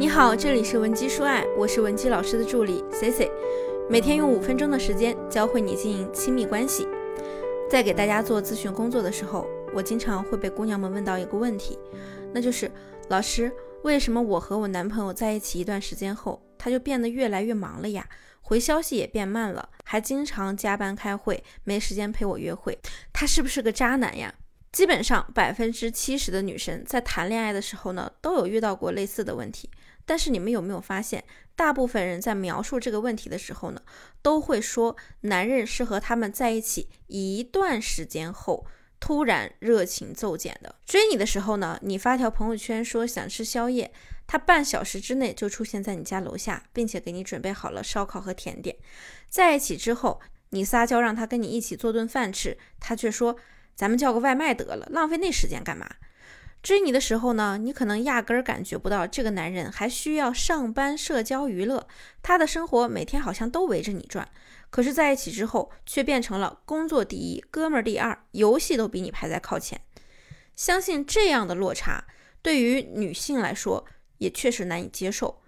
你好，这里是文姬说爱，我是文姬老师的助理 C C，每天用五分钟的时间教会你经营亲密关系。在给大家做咨询工作的时候，我经常会被姑娘们问到一个问题，那就是老师，为什么我和我男朋友在一起一段时间后，他就变得越来越忙了呀？回消息也变慢了，还经常加班开会，没时间陪我约会，他是不是个渣男呀？基本上百分之七十的女生在谈恋爱的时候呢，都有遇到过类似的问题。但是你们有没有发现，大部分人在描述这个问题的时候呢，都会说男人是和他们在一起一段时间后突然热情骤减的。追你的时候呢，你发条朋友圈说想吃宵夜，他半小时之内就出现在你家楼下，并且给你准备好了烧烤和甜点。在一起之后，你撒娇让他跟你一起做顿饭吃，他却说。咱们叫个外卖得了，浪费那时间干嘛？追你的时候呢，你可能压根儿感觉不到这个男人还需要上班、社交、娱乐，他的生活每天好像都围着你转。可是在一起之后，却变成了工作第一，哥们儿第二，游戏都比你排在靠前。相信这样的落差对于女性来说也确实难以接受。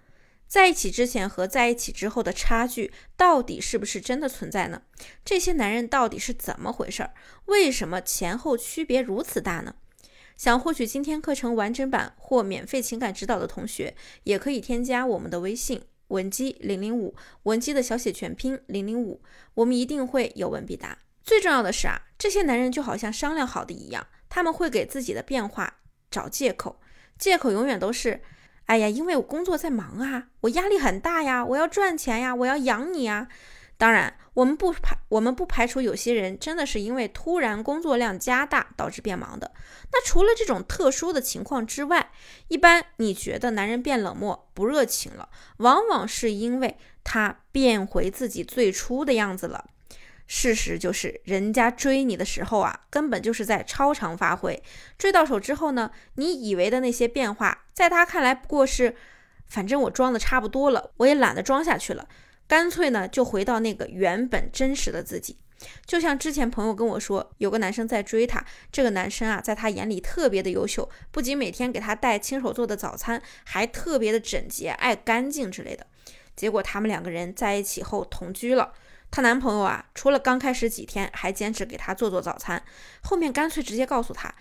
在一起之前和在一起之后的差距到底是不是真的存在呢？这些男人到底是怎么回事儿？为什么前后区别如此大呢？想获取今天课程完整版或免费情感指导的同学，也可以添加我们的微信文姬零零五，文姬的小写全拼零零五，我们一定会有问必答。最重要的是啊，这些男人就好像商量好的一样，他们会给自己的变化找借口，借口永远都是。哎呀，因为我工作在忙啊，我压力很大呀，我要赚钱呀，我要养你啊。当然，我们不排我们不排除有些人真的是因为突然工作量加大导致变忙的。那除了这种特殊的情况之外，一般你觉得男人变冷漠不热情了，往往是因为他变回自己最初的样子了。事实就是，人家追你的时候啊，根本就是在超常发挥。追到手之后呢，你以为的那些变化，在他看来不过是，反正我装的差不多了，我也懒得装下去了，干脆呢就回到那个原本真实的自己。就像之前朋友跟我说，有个男生在追她，这个男生啊，在她眼里特别的优秀，不仅每天给她带亲手做的早餐，还特别的整洁、爱干净之类的。结果他们两个人在一起后同居了。她男朋友啊，除了刚开始几天还坚持给她做做早餐，后面干脆直接告诉她，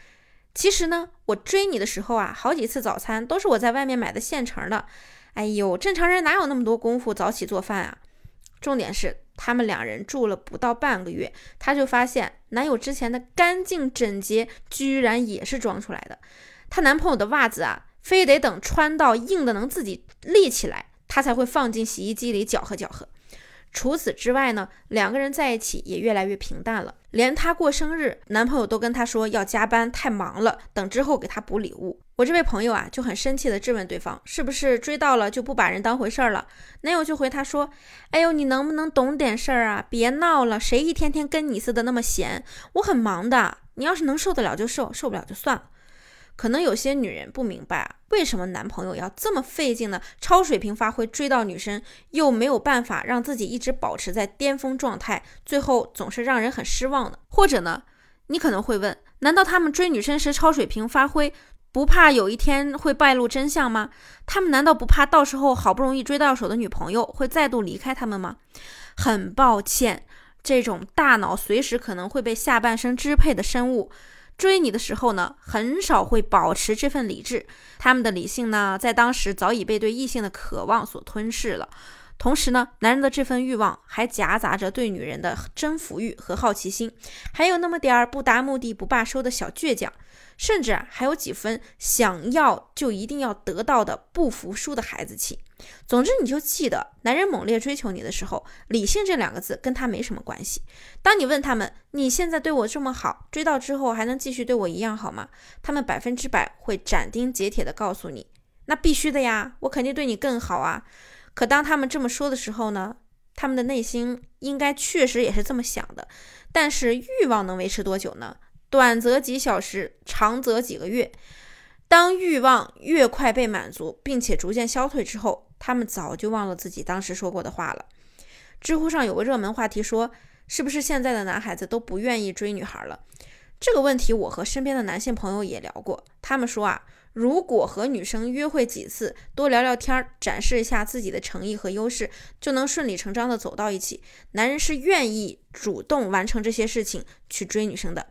其实呢，我追你的时候啊，好几次早餐都是我在外面买的现成的。哎呦，正常人哪有那么多功夫早起做饭啊？重点是他们两人住了不到半个月，她就发现男友之前的干净整洁居然也是装出来的。她男朋友的袜子啊，非得等穿到硬的能自己立起来，他才会放进洗衣机里搅和搅和。除此之外呢，两个人在一起也越来越平淡了。连她过生日，男朋友都跟她说要加班，太忙了，等之后给她补礼物。我这位朋友啊，就很生气的质问对方，是不是追到了就不把人当回事儿了？男友就回她说：“哎呦，你能不能懂点事儿啊？别闹了，谁一天天跟你似的那么闲？我很忙的，你要是能受得了就受，受不了就算了。”可能有些女人不明白啊，为什么男朋友要这么费劲的超水平发挥追到女生，又没有办法让自己一直保持在巅峰状态，最后总是让人很失望呢？或者呢，你可能会问，难道他们追女生时超水平发挥，不怕有一天会败露真相吗？他们难道不怕到时候好不容易追到手的女朋友会再度离开他们吗？很抱歉，这种大脑随时可能会被下半身支配的生物。追你的时候呢，很少会保持这份理智。他们的理性呢，在当时早已被对异性的渴望所吞噬了。同时呢，男人的这份欲望还夹杂着对女人的征服欲和好奇心，还有那么点儿不达目的不罢休的小倔强。甚至啊，还有几分想要就一定要得到的不服输的孩子气。总之，你就记得，男人猛烈追求你的时候，理性这两个字跟他没什么关系。当你问他们，你现在对我这么好，追到之后还能继续对我一样好吗？他们百分之百会斩钉截铁地告诉你，那必须的呀，我肯定对你更好啊。可当他们这么说的时候呢，他们的内心应该确实也是这么想的。但是欲望能维持多久呢？短则几小时，长则几个月。当欲望越快被满足，并且逐渐消退之后，他们早就忘了自己当时说过的话了。知乎上有个热门话题说：“是不是现在的男孩子都不愿意追女孩了？”这个问题我和身边的男性朋友也聊过，他们说啊，如果和女生约会几次，多聊聊天，展示一下自己的诚意和优势，就能顺理成章的走到一起。男人是愿意主动完成这些事情去追女生的。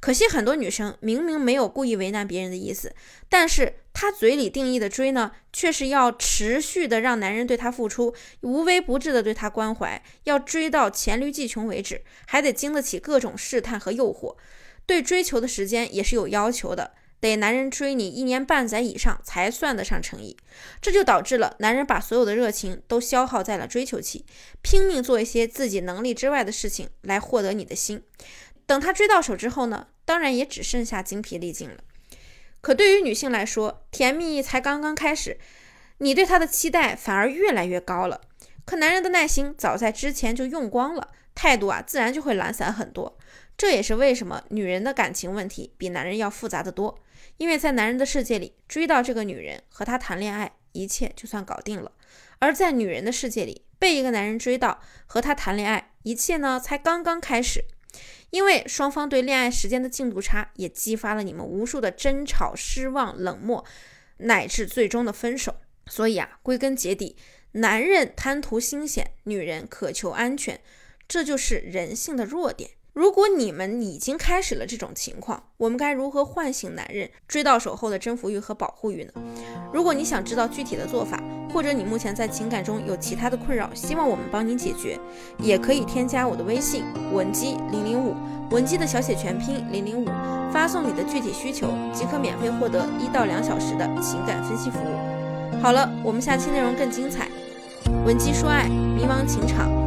可惜很多女生明明没有故意为难别人的意思，但是她嘴里定义的追呢，却是要持续的让男人对她付出，无微不至的对她关怀，要追到黔驴技穷为止，还得经得起各种试探和诱惑。对追求的时间也是有要求的。得男人追你一年半载以上才算得上诚意，这就导致了男人把所有的热情都消耗在了追求期，拼命做一些自己能力之外的事情来获得你的心。等他追到手之后呢，当然也只剩下精疲力尽了。可对于女性来说，甜蜜才刚刚开始，你对他的期待反而越来越高了。可男人的耐心早在之前就用光了，态度啊自然就会懒散很多。这也是为什么女人的感情问题比男人要复杂的多。因为在男人的世界里，追到这个女人和她谈恋爱，一切就算搞定了；而在女人的世界里，被一个男人追到和他谈恋爱，一切呢才刚刚开始。因为双方对恋爱时间的进度差，也激发了你们无数的争吵、失望、冷漠，乃至最终的分手。所以啊，归根结底，男人贪图新鲜，女人渴求安全，这就是人性的弱点。如果你们已经开始了这种情况，我们该如何唤醒男人追到手后的征服欲和保护欲呢？如果你想知道具体的做法，或者你目前在情感中有其他的困扰，希望我们帮你解决，也可以添加我的微信文姬零零五，文姬的小写全拼零零五，发送你的具体需求，即可免费获得一到两小时的情感分析服务。好了，我们下期内容更精彩，文姬说爱，迷茫情场。